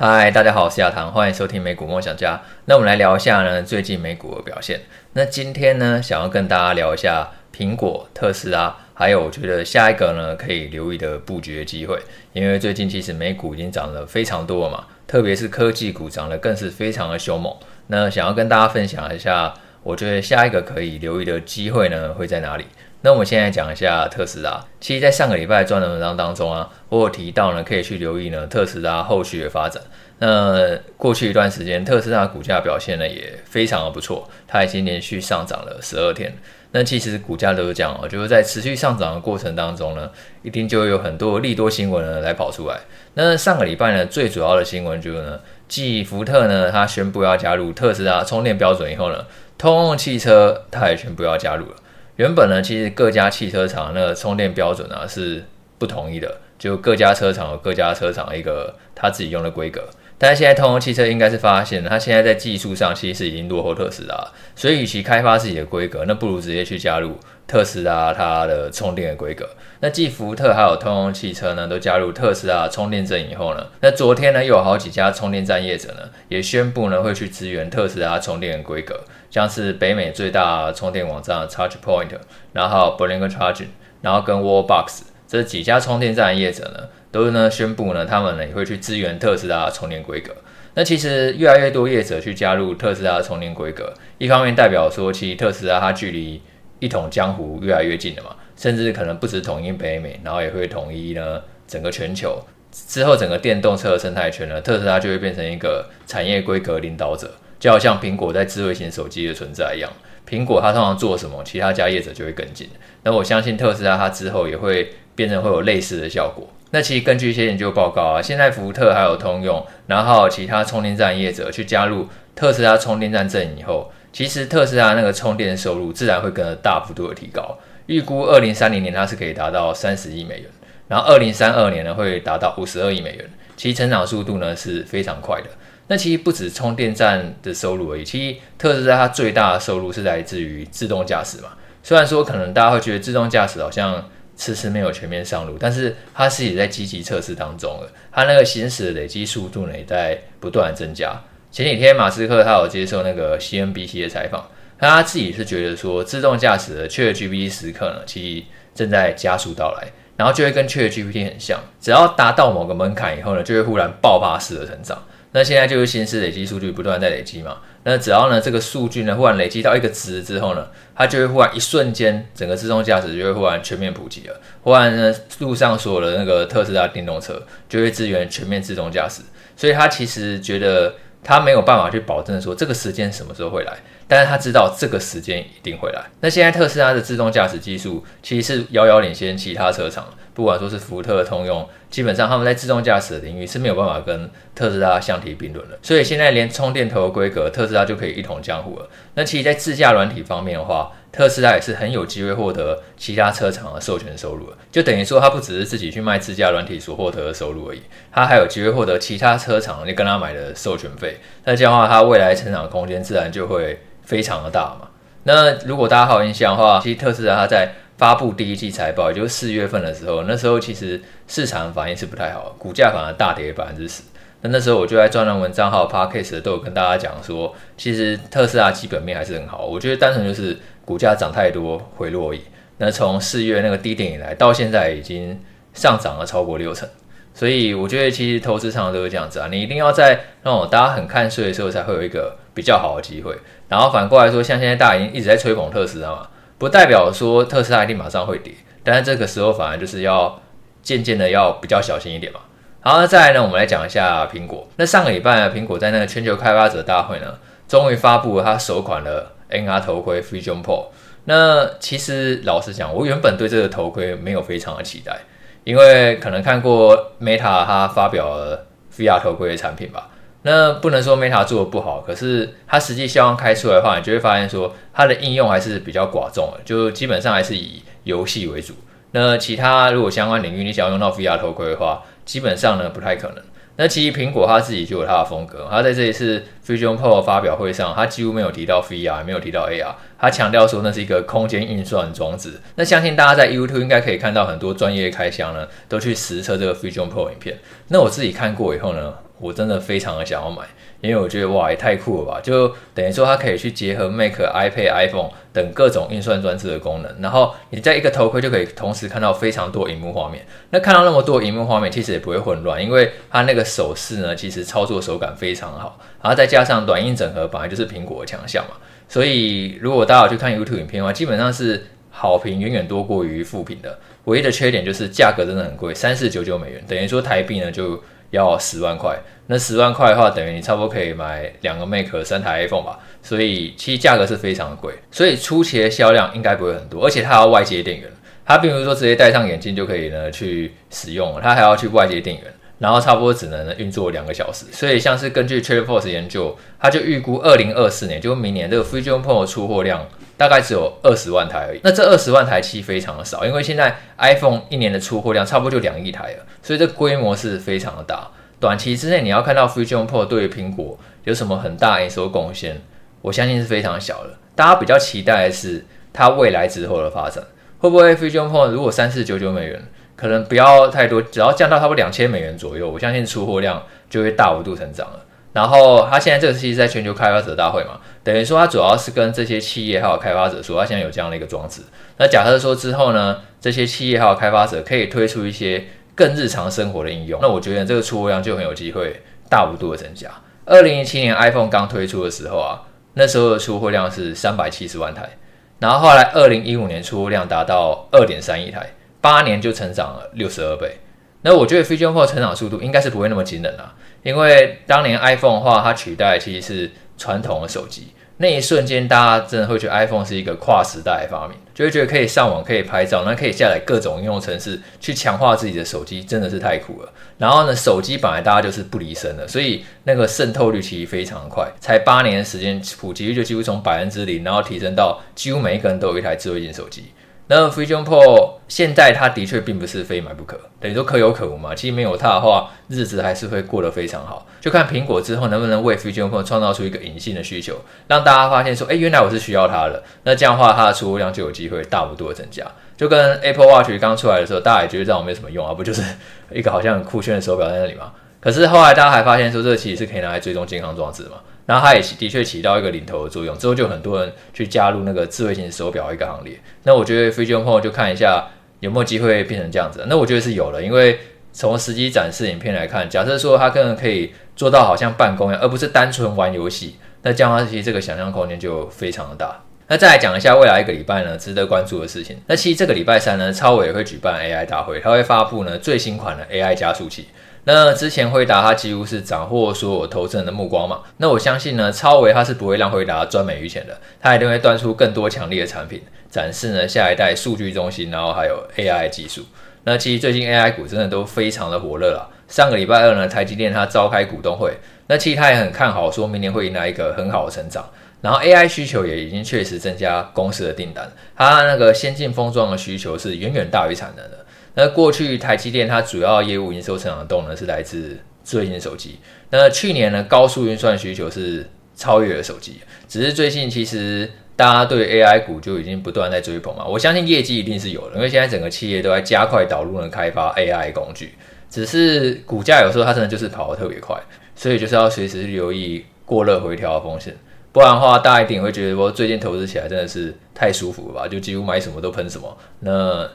嗨，大家好，我是亚堂，欢迎收听美股梦想家。那我们来聊一下呢，最近美股的表现。那今天呢，想要跟大家聊一下苹果、特斯拉，还有我觉得下一个呢可以留意的布局的机会。因为最近其实美股已经涨了非常多了嘛，特别是科技股涨得更是非常的凶猛。那想要跟大家分享一下，我觉得下一个可以留意的机会呢会在哪里？那我们现在讲一下特斯拉。其实，在上个礼拜专栏文章当中啊，我有提到呢，可以去留意呢特斯拉后续的发展。那过去一段时间，特斯拉股价表现呢也非常的不错，它已经连续上涨了十二天。那其实股价都是这样哦，就是在持续上涨的过程当中呢，一定就会有很多利多新闻呢来跑出来。那上个礼拜呢，最主要的新闻就是呢，继福特呢，它宣布要加入特斯拉充电标准以后呢，通用汽车它也宣布要加入了。原本呢，其实各家汽车厂那个充电标准啊是不统一的，就各家车厂有各家车厂一个他自己用的规格。但是现在通用汽车应该是发现，它现在在技术上其实已经落后特斯拉，所以与其开发自己的规格，那不如直接去加入特斯拉它的充电的规格。那继福特还有通用汽车呢都加入特斯拉充电阵以后呢，那昨天呢又有好几家充电站业者呢也宣布呢会去支援特斯拉充电的规格。像是北美最大充电网站 ChargePoint，然后 Blink Charging，然后跟 Wallbox 这几家充电站业者呢，都是呢宣布呢，他们呢也会去支援特斯拉的充电规格。那其实越来越多业者去加入特斯拉的充电规格，一方面代表说，其实特斯拉它距离一统江湖越来越近了嘛，甚至可能不止统一北美，然后也会统一呢整个全球。之后整个电动车的生态圈呢，特斯拉就会变成一个产业规格领导者。就好像苹果在智慧型手机的存在一样，苹果它通常做什么，其他家业者就会跟进。那我相信特斯拉它之后也会变成会有类似的效果。那其实根据一些研究报告啊，现在福特还有通用，然后其他充电站业者去加入特斯拉充电站阵营以后，其实特斯拉那个充电收入自然会跟着大幅度的提高。预估二零三零年它是可以达到三十亿美元，然后二零三二年呢会达到五十二亿美元，其实成长速度呢是非常快的。那其实不止充电站的收入而已，其实特斯拉它最大的收入是来自于自动驾驶嘛。虽然说可能大家会觉得自动驾驶好像迟迟没有全面上路，但是它是也在积极测试当中了。它那个行驶的累积速度呢也在不断增加。前几天马斯克他有接受那个 CNBC 的采访，他自己是觉得说自动驾驶的 ChatGPT 时刻呢，其实正在加速到来，然后就会跟 ChatGPT 很像，只要达到某个门槛以后呢，就会忽然爆发式的成长。那现在就是行驶累积数据不断在累积嘛，那只要呢这个数据呢忽然累积到一个值之后呢，它就会忽然一瞬间整个自动驾驶就会忽然全面普及了，忽然呢路上所有的那个特斯拉电动车就会支援全面自动驾驶，所以他其实觉得他没有办法去保证说这个时间什么时候会来，但是他知道这个时间一定会来。那现在特斯拉的自动驾驶技术其实是遥遥领先其他车厂。不管说是福特、通用，基本上他们在自动驾驶的领域是没有办法跟特斯拉相提并论的。所以现在连充电头的规格，特斯拉就可以一统江湖了。那其实，在自驾软体方面的话，特斯拉也是很有机会获得其他车厂的授权收入的。就等于说，它不只是自己去卖自家软体所获得的收入而已，它还有机会获得其他车厂你跟他买的授权费。那这样的话，它未来成长空间自然就会非常的大嘛。那如果大家还有印象的话，其实特斯拉它在发布第一季财报，也就是四月份的时候，那时候其实市场反应是不太好，股价反而大跌百分之十。那那时候我就在专栏文章还有 Podcast 都有跟大家讲说，其实特斯拉基本面还是很好。我觉得单纯就是股价涨太多回落而已。那从四月那个低点以来，到现在已经上涨了超过六成。所以我觉得其实投资上都是这样子啊，你一定要在那种大家很看衰的时候，才会有一个比较好的机会。然后反过来说，像现在大家已经一直在吹捧特斯拉嘛。不代表说特斯拉一定马上会跌，但是这个时候反而就是要渐渐的要比较小心一点嘛。好，那再来呢，我们来讲一下苹果。那上个礼拜呢，苹果在那个全球开发者大会呢，终于发布了它首款的 AR 头盔 Vision Pro。那其实老实讲，我原本对这个头盔没有非常的期待，因为可能看过 Meta 它发表了 VR 头盔的产品吧。那不能说 Meta 做的不好，可是它实际销量开出来的话，你就会发现说它的应用还是比较寡众的，就基本上还是以游戏为主。那其他如果相关领域你想要用到 VR 头盔的话，基本上呢不太可能。那其实苹果它自己就有它的风格，它在这一次 Fusion Pro 发表会上，他几乎没有提到 VR，没有提到 AR，他强调说那是一个空间运算装置。那相信大家在 YouTube 应该可以看到很多专业开箱呢，都去实测这个 Fusion p o 影片。那我自己看过以后呢，我真的非常的想要买。因为我觉得哇，也太酷了吧！就等于说它可以去结合 Mac、iPad、iPhone 等各种运算装置的功能，然后你在一个头盔就可以同时看到非常多荧幕画面。那看到那么多荧幕画面，其实也不会混乱，因为它那个手势呢，其实操作手感非常好。然后再加加上软硬整合，本来就是苹果的强项嘛。所以如果大家有去看 YouTube 影片的话，基本上是好评远远多过于负评的。唯一的缺点就是价格真的很贵，三四九九美元，等于说台币呢就要十万块。那十万块的话，等于你差不多可以买两个 Mac、三台 iPhone 吧，所以其实价格是非常贵，所以初期的销量应该不会很多，而且它还要外接电源，它并不是说直接戴上眼镜就可以呢去使用，它还要去外接电源，然后差不多只能运作两个小时，所以像是根据 TrendForce 研究，它就预估二零二四年，就明年这个 Fusion Pro 的出货量大概只有二十万台而已，那这二十万台其实非常的少，因为现在 iPhone 一年的出货量差不多就两亿台了，所以这规模是非常的大。短期之内，你要看到 Fusion Pro 对于苹果有什么很大营收贡献，我相信是非常小的。大家比较期待的是它未来之后的发展，会不会 Fusion Pro 如果三四九九美元，可能不要太多，只要降到差不多两千美元左右，我相信出货量就会大幅度成长了。然后它现在这个其实在全球开发者大会嘛，等于说它主要是跟这些企业还有开发者说，它现在有这样的一个装置。那假设说之后呢，这些企业还有开发者可以推出一些。更日常生活的应用，那我觉得这个出货量就很有机会大幅度的增加。二零一七年 iPhone 刚推出的时候啊，那时候的出货量是三百七十万台，然后后来二零一五年出货量达到二点三亿台，八年就成长了六十二倍。那我觉得 Fusion Pro 成长速度应该是不会那么惊人啊，因为当年 iPhone 的话，它取代其实是传统的手机。那一瞬间，大家真的会觉得 iPhone 是一个跨时代的发明，就会觉得可以上网、可以拍照，那可以下载各种应用程式去强化自己的手机，真的是太酷了。然后呢，手机本来大家就是不离身的，所以那个渗透率其实非常快，才八年的时间，普及率就几乎从百分之零，然后提升到几乎每一个人都有一台智慧型手机。那 Fusion Pro 现在它的确并不是非买不可，等于说可有可无嘛。其实没有它的话，日子还是会过得非常好。就看苹果之后能不能为 Fusion Pro 创造出一个隐性的需求，让大家发现说，哎，原来我是需要它的。那这样的话，它的出货量就有机会大幅度的增加。就跟 Apple Watch 刚出来的时候，大家也觉得这样没什么用啊，不就是一个好像很酷炫的手表在那里吗？可是后来大家还发现说，这个其实是可以拿来追踪健康装置嘛。然后它也的确起到一个领头的作用，之后就很多人去加入那个智慧型手表一个行列。那我觉得 Fusion Pro 就看一下有没有机会变成这样子。那我觉得是有的，因为从实际展示影片来看，假设说它可能可以做到好像办公一样，而不是单纯玩游戏，那这样的话其实这个想象空间就非常的大。那再来讲一下未来一个礼拜呢，值得关注的事情。那其实这个礼拜三呢，超伟也会举办 AI 大会，它会发布呢最新款的 AI 加速器。那之前辉达它几乎是斩获所有投资人的目光嘛，那我相信呢，超维它是不会让辉达专美于钱的，它一定会端出更多强力的产品，展示呢下一代数据中心，然后还有 AI 技术。那其实最近 AI 股真的都非常的火热了。上个礼拜二呢，台积电它召开股东会，那其实它也很看好，说明年会迎来一个很好的成长。然后 AI 需求也已经确实增加公司的订单，它那个先进封装的需求是远远大于产能的。那过去台积电它主要业务营收成长的动能是来自智慧型手机。那去年呢，高速运算需求是超越了手机，只是最近其实大家对 AI 股就已经不断在追捧嘛。我相信业绩一定是有的，因为现在整个企业都在加快导入呢开发 AI 工具，只是股价有时候它真的就是跑得特别快，所以就是要随时留意过热回调的风险，不然的话大家一定会觉得说最近投资起来真的是太舒服了吧，就几乎买什么都喷什么。那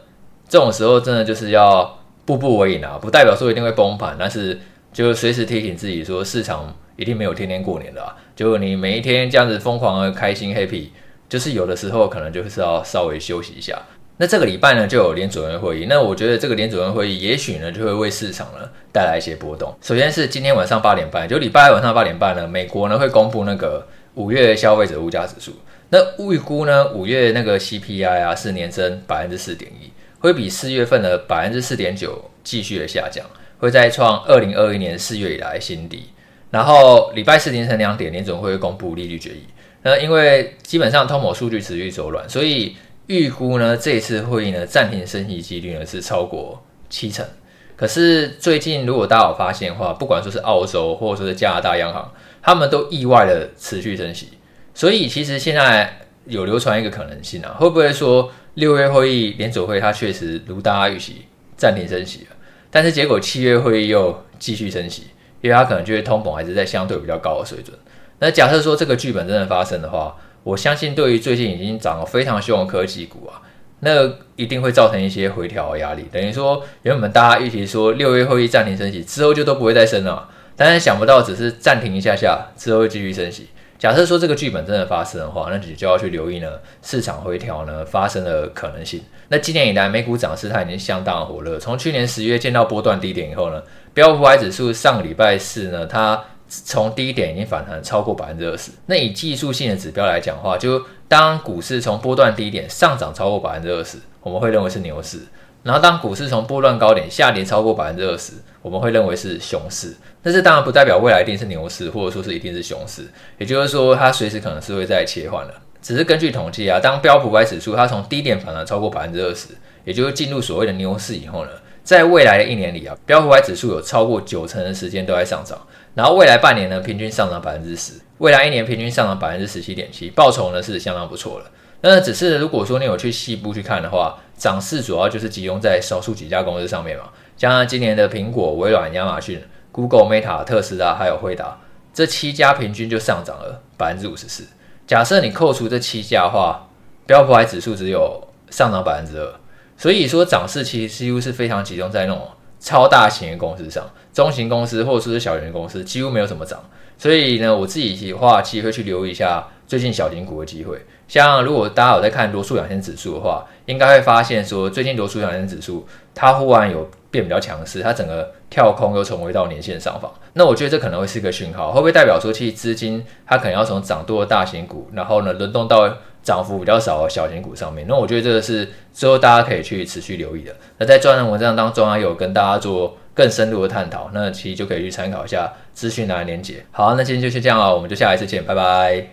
这种时候真的就是要步步为营啊，不代表说一定会崩盘，但是就随时提醒自己说，市场一定没有天天过年的啊。就你每一天这样子疯狂的开心 happy，就是有的时候可能就是要稍微休息一下。那这个礼拜呢就有联准会会议，那我觉得这个联准会会议也许呢就会为市场呢带来一些波动。首先是今天晚上八点半，就礼拜晚上八点半呢，美国呢会公布那个五月消费者物价指数，那预估呢五月那个 CPI 啊是年增百分之四点一。会比四月份的百分之四点九继续的下降，会再创二零二一年四月以来新低。然后礼拜四凌晨两点，联准会公布利率决议。那因为基本上通膨数据持续走软，所以预估呢这一次会议呢暂停升息几率呢是超过七成。可是最近如果大家有发现的话，不管说是澳洲或者说是加拿大央行，他们都意外的持续升息。所以其实现在有流传一个可能性啊，会不会说六月会议联准会它确实如大家预期暂停升息了，但是结果七月会议又继续升息，因为它可能觉得通膨还是在相对比较高的水准。那假设说这个剧本真的发生的话，我相信对于最近已经涨得非常凶的科技股啊，那一定会造成一些回调的压力。等于说原本大家预期说六月会议暂停升息之后就都不会再升了，但是想不到只是暂停一下下之后继续升息。假设说这个剧本真的发生的话，那你就要去留意呢市场回调呢发生的可能性。那今年以来美股涨势它已经相当火热，从去年十月见到波段低点以后呢，标普百指数上个礼拜四呢它。从低点已经反弹超过百分之二十。那以技术性的指标来讲的话，就当股市从波段低点上涨超过百分之二十，我们会认为是牛市；然后当股市从波段高点下跌超过百分之二十，我们会认为是熊市。但是当然不代表未来一定是牛市，或者说是一定是熊市。也就是说，它随时可能是会再切换的。只是根据统计啊，当标普五百指数它从低点反弹超过百分之二十，也就是进入所谓的牛市以后呢，在未来的一年里啊，标普五百指数有超过九成的时间都在上涨。然后未来半年呢，平均上涨百分之十；未来一年平均上涨百分之十七点七，报酬呢是相当不错的。那只是如果说你有去细部去看的话，涨势主要就是集中在少数几家公司上面嘛，像今年的苹果、微软、亚马逊、Google、Meta、特斯拉还有辉达这七家，平均就上涨了百分之五十四。假设你扣除这七家的话，标普指数只有上涨百分之二，所以说涨势其实几乎是非常集中在那种。超大型的公司上，中型公司或者说是小型公司几乎没有怎么涨，所以呢，我自己的话其实会去留意一下最近小型股的机会。像如果大家有在看罗素两千指数的话，应该会发现说最近罗素两千指数它忽然有变比较强势，它整个跳空又重回到年线上方。那我觉得这可能会是一个讯号，会不会代表说其实资金它可能要从涨多的大型股，然后呢轮动到涨幅比较少的小型股上面，那我觉得这个是之后大家可以去持续留意的。那在专栏文章当中啊，有跟大家做更深入的探讨，那其实就可以去参考一下资讯栏的连结。好，那今天就先这样了，我们就下一次见，拜拜。